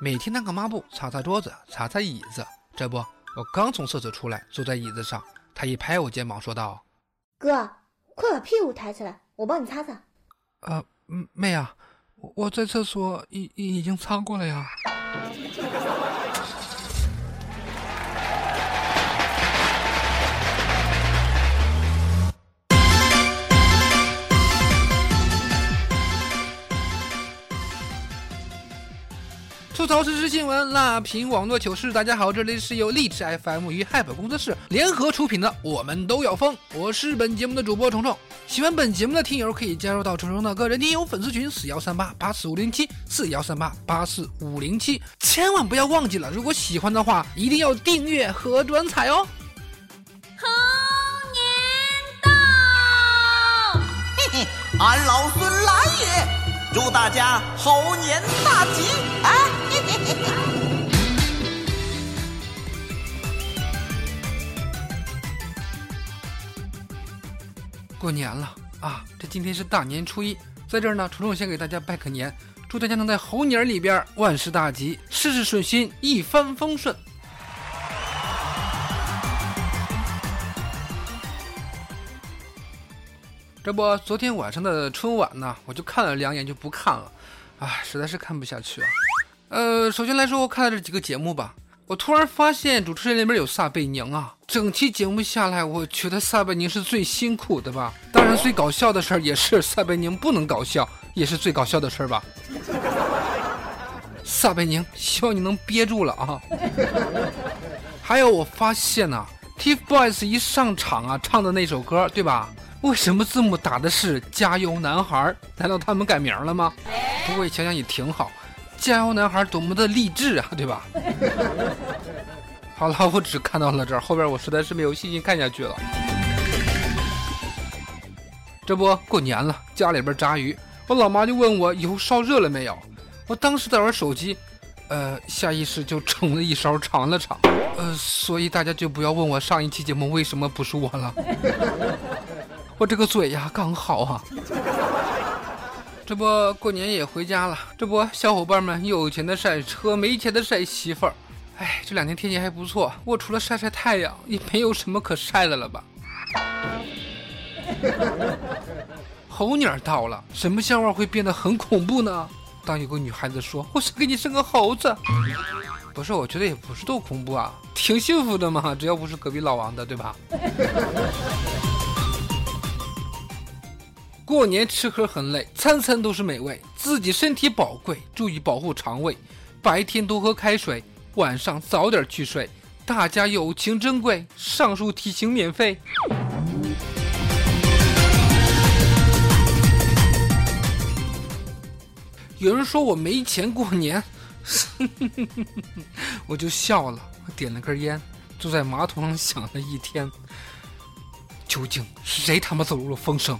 每天拿个抹布擦擦桌子，擦擦椅子。这不，我刚从厕所出来，坐在椅子上，他一拍我肩膀，说道：“哥，快把屁股抬起来，我帮你擦擦。”“呃，妹啊，我在厕所已已经擦过了呀。”槽时事新闻，辣评网络糗事。大家好，这里是由荔枝 FM 与 Hype 工作室联合出品的《我们都要疯》，我是本节目的主播虫虫。喜欢本节目的听友可以加入到虫虫的个人听友粉丝群四幺三八八四五零七四幺三八八四五零七，千万不要忘记了，如果喜欢的话，一定要订阅和转采哦。猴年到，嘿嘿，俺老孙来也！祝大家猴年大吉！啊！过年了啊！这今天是大年初一，在这儿呢，虫虫先给大家拜个年，祝大家能在猴年里边万事大吉，事事顺心，一帆风顺。这不，昨天晚上的春晚呢，我就看了两眼就不看了，啊，实在是看不下去啊。呃，首先来说，我看了这几个节目吧，我突然发现主持人里面有撒贝宁啊。整期节目下来，我觉得撒贝宁是最辛苦的吧。当然，最搞笑的事儿也是撒贝宁不能搞笑，也是最搞笑的事儿吧。撒贝宁，希望你能憋住了啊。还有，我发现呢，TFBOYS 一上场啊，唱的那首歌，对吧？为什么字幕打的是“加油男孩”？难道他们改名了吗？不过想想也挺好，“加油男孩”多么的励志啊，对吧？好了，我只看到了这儿，后边我实在是没有信心看下去了。这不过年了，家里边炸鱼，我老妈就问我油烧热了没有。我当时在玩手机，呃，下意识就盛了一勺尝了尝。呃，所以大家就不要问我上一期节目为什么不是我了。我这个嘴呀，刚好啊！这不过年也回家了。这不，小伙伴们有钱的晒车，没钱的晒媳妇儿。哎，这两天天气还不错，我除了晒晒太阳，也没有什么可晒的了吧？猴年到了，什么笑话会变得很恐怖呢？当有个女孩子说：“我想给你生个猴子。”不是，我觉得也不是多恐怖啊，挺幸福的嘛，只要不是隔壁老王的，对吧？过年吃喝很累，餐餐都是美味，自己身体宝贵，注意保护肠胃。白天多喝开水，晚上早点去睡。大家友情珍贵，上述提醒免费。有人说我没钱过年，我就笑了。我点了根烟，坐在马桶上想了一天。究竟是谁他妈走入了风声？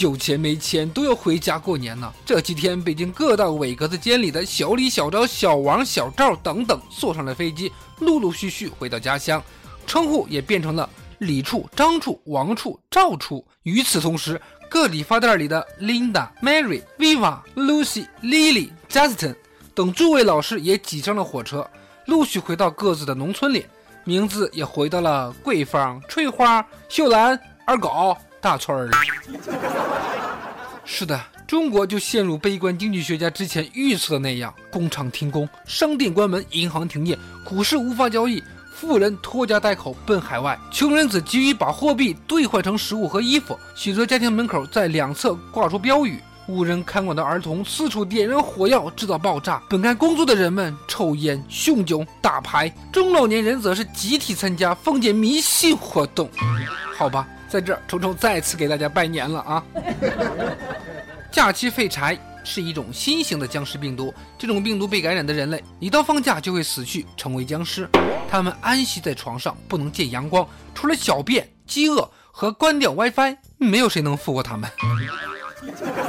有钱没钱都要回家过年呢。这几天，北京各大伟格子监里的小李、小赵、小王、小赵等等坐上了飞机，陆陆续续回到家乡，称呼也变成了李处、张处、王处、赵处。与此同时，各理发店里的 Linda、Mary、Viva、Lucy、Lily、Justin 等诸位老师也挤上了火车，陆续回到各自的农村里。名字也回到了桂芳、翠花、秀兰、二狗、大村儿。是的，中国就陷入悲观经济学家之前预测的那样：工厂停工、商店关门、银行停业、股市无法交易、富人拖家带口奔海外，穷人则急于把货币兑换成食物和衣服。许多家庭门口在两侧挂出标语。无人看管的儿童四处点燃火药制造爆炸，本该工作的人们抽烟、酗酒、打牌，中老年人则是集体参加封建迷信活动。好吧，在这儿，虫虫再次给大家拜年了啊！假期废柴。是一种新型的僵尸病毒。这种病毒被感染的人类，一到放假就会死去，成为僵尸。他们安息在床上，不能见阳光，除了小便、饥饿和关掉 WiFi，没有谁能复活他们。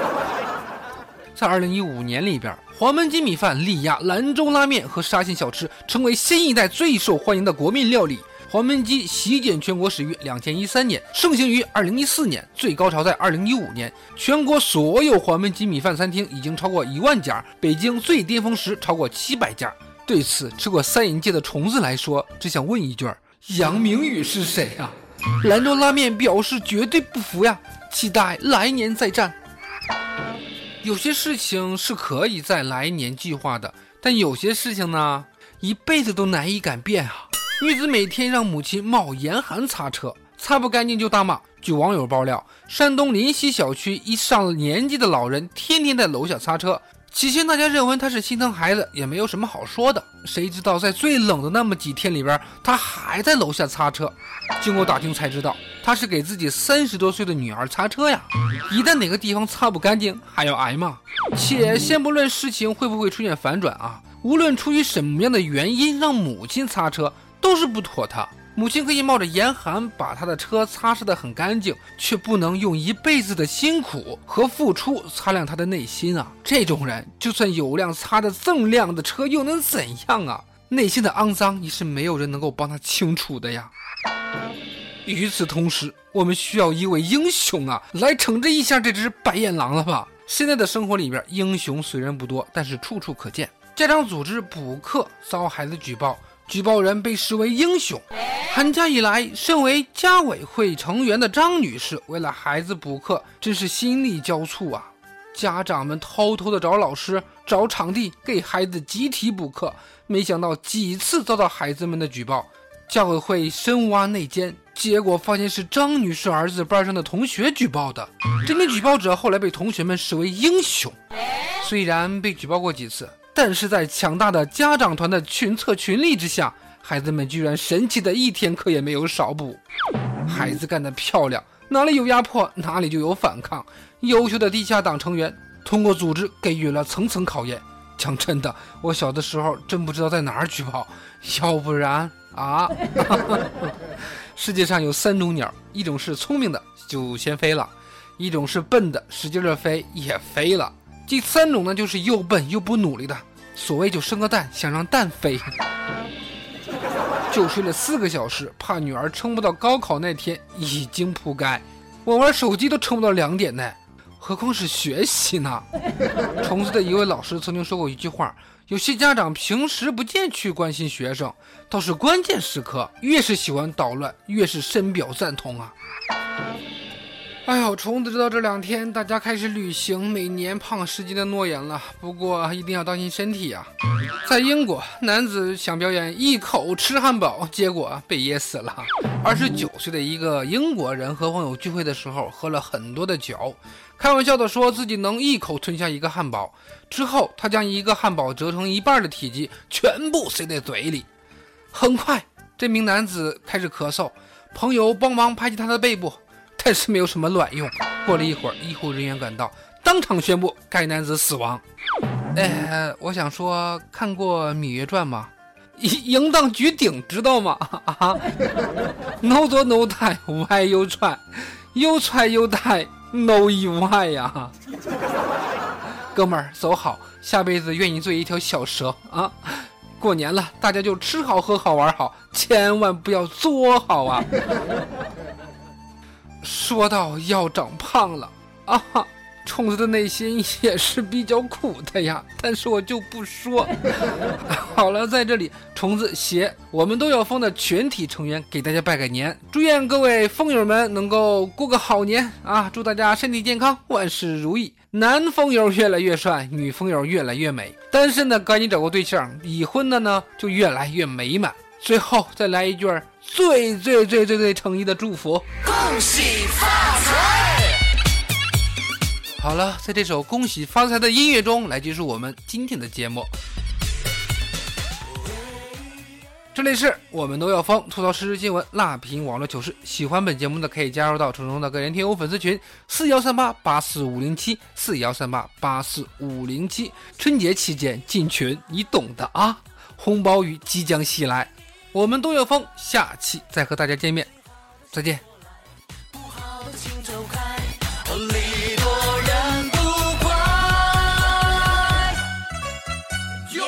在二零一五年里边，黄焖鸡米饭力压兰州拉面和沙县小吃，成为新一代最受欢迎的国民料理。黄焖鸡席卷全国始于两千一三年，盛行于二零一四年，最高潮在二零一五年。全国所有黄焖鸡米饭餐厅已经超过一万家，北京最巅峰时超过七百家。对此，吃过三银界的虫子来说，只想问一句：杨明宇是谁啊？兰州拉面表示绝对不服呀，期待来年再战。有些事情是可以在来年计划的，但有些事情呢，一辈子都难以改变啊。女子每天让母亲冒严寒擦车，擦不干净就大骂。据网友爆料，山东临溪小区一上了年纪的老人天天在楼下擦车。起先大家认为他是心疼孩子，也没有什么好说的。谁知道在最冷的那么几天里边，他还在楼下擦车。经过打听才知道，他是给自己三十多岁的女儿擦车呀。一旦哪个地方擦不干净，还要挨骂。且先不论事情会不会出现反转啊，无论出于什么样的原因让母亲擦车。都是不妥他。母亲可以冒着严寒把他的车擦拭得很干净，却不能用一辈子的辛苦和付出擦亮他的内心啊！这种人，就算有辆擦得锃亮的车，又能怎样啊？内心的肮脏也是没有人能够帮他清除的呀。与此同时，我们需要一位英雄啊，来惩治一下这只白眼狼了吧？现在的生活里边，英雄虽然不多，但是处处可见。家长组织补课遭孩子举报。举报人被视为英雄。寒假以来，身为家委会成员的张女士，为了孩子补课，真是心力交瘁啊！家长们偷偷的找老师、找场地给孩子集体补课，没想到几次遭到孩子们的举报。家委会深挖内奸，结果发现是张女士儿子班上的同学举报的。这名举报者后来被同学们视为英雄。虽然被举报过几次。但是在强大的家长团的群策群力之下，孩子们居然神奇的一天课也没有少补。孩子干得漂亮，哪里有压迫，哪里就有反抗。优秀的地下党成员通过组织给予了层层考验。讲真的，我小的时候真不知道在哪儿举报，要不然啊，世界上有三种鸟，一种是聪明的就先飞了，一种是笨的使劲的飞也飞了，第三种呢就是又笨又不努力的。所谓就生个蛋，想让蛋飞，就睡了四个小时，怕女儿撑不到高考那天，已经铺盖。我玩手机都撑不到两点呢，何况是学习呢？虫子的一位老师曾经说过一句话：有些家长平时不见去关心学生，倒是关键时刻越是喜欢捣乱，越是深表赞同啊。哎呦，虫子知道这两天大家开始履行每年胖十斤的诺言了，不过一定要当心身体呀。在英国，男子想表演一口吃汉堡，结果被噎死了。二十九岁的一个英国人和朋友聚会的时候，喝了很多的酒，开玩笑的说自己能一口吞下一个汉堡。之后，他将一个汉堡折成一半的体积全部塞在嘴里。很快，这名男子开始咳嗽，朋友帮忙拍击他的背部。但是没有什么卵用。过了一会儿，医护人员赶到，当场宣布该男子死亡。哎，我想说，看过《芈月传》吗？淫淫荡举鼎，知道吗？啊，no 做 no 带，歪又踹，又踹又带，no 意外呀！哥们儿，走好，下辈子愿意做一条小蛇啊！过年了，大家就吃好喝好玩好，千万不要作好啊！说到要长胖了啊，虫子的内心也是比较苦的呀，但是我就不说。好了，在这里，虫子携我们都要疯的全体成员给大家拜个年，祝愿各位疯友们能够过个好年啊！祝大家身体健康，万事如意，男疯友越来越帅，女疯友越来越美，单身的赶紧找个对象，已婚的呢就越来越美满。最后再来一句最最最最最诚意的祝福，恭喜发财！好了，在这首恭喜发财的音乐中来结束我们今天的节目。这里是我们都要疯吐槽时事新闻，辣评网络糗事。喜欢本节目的可以加入到虫虫的个人听友粉丝群四幺三八八四五零七四幺三八八四五零七。春节期间进群，你懂的啊！红包雨即将袭来，我们都要疯，下期再和大家见面，再见。礼多人不怪。哟，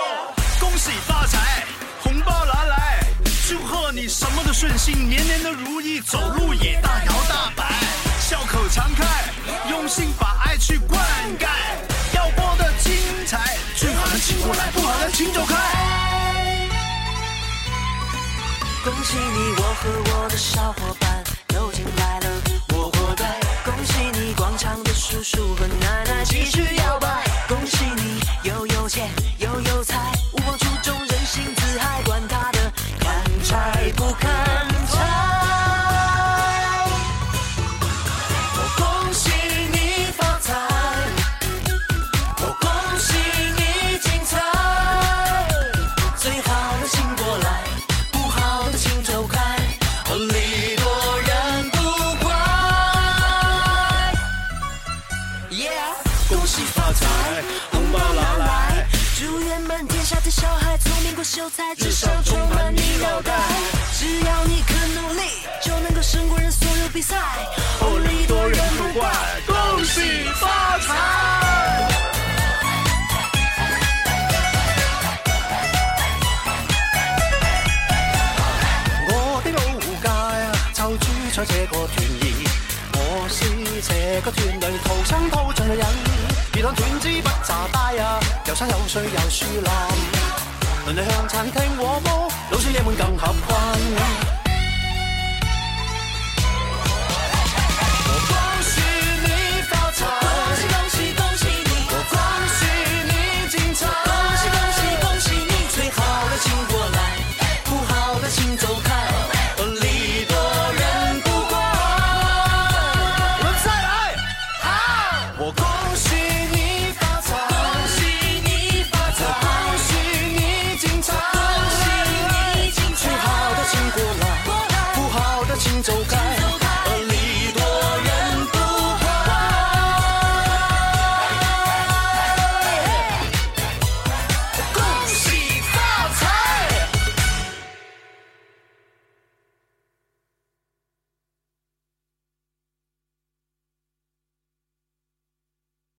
恭喜发财，红包拿来，祝贺你什么都顺心，年年都如意，走路也大摇大摆，笑口常开，用心把爱去灌溉，要过得精彩，最好的请过来，不好的请走开。恭喜你，我和我的小伙伴又进来了，我活该。恭喜你，广场的叔叔和奶奶继续摇恭喜发财，红包拿来，祝愿满天下的小孩聪明过秀才，智商充满你脑袋。只要你肯努力，就能够胜过人所有比赛。哦，礼多人不怪，恭喜发财。但断枝不咋大呀，有山有水有树林，邻里向亲厅和睦，老少爷们更合群。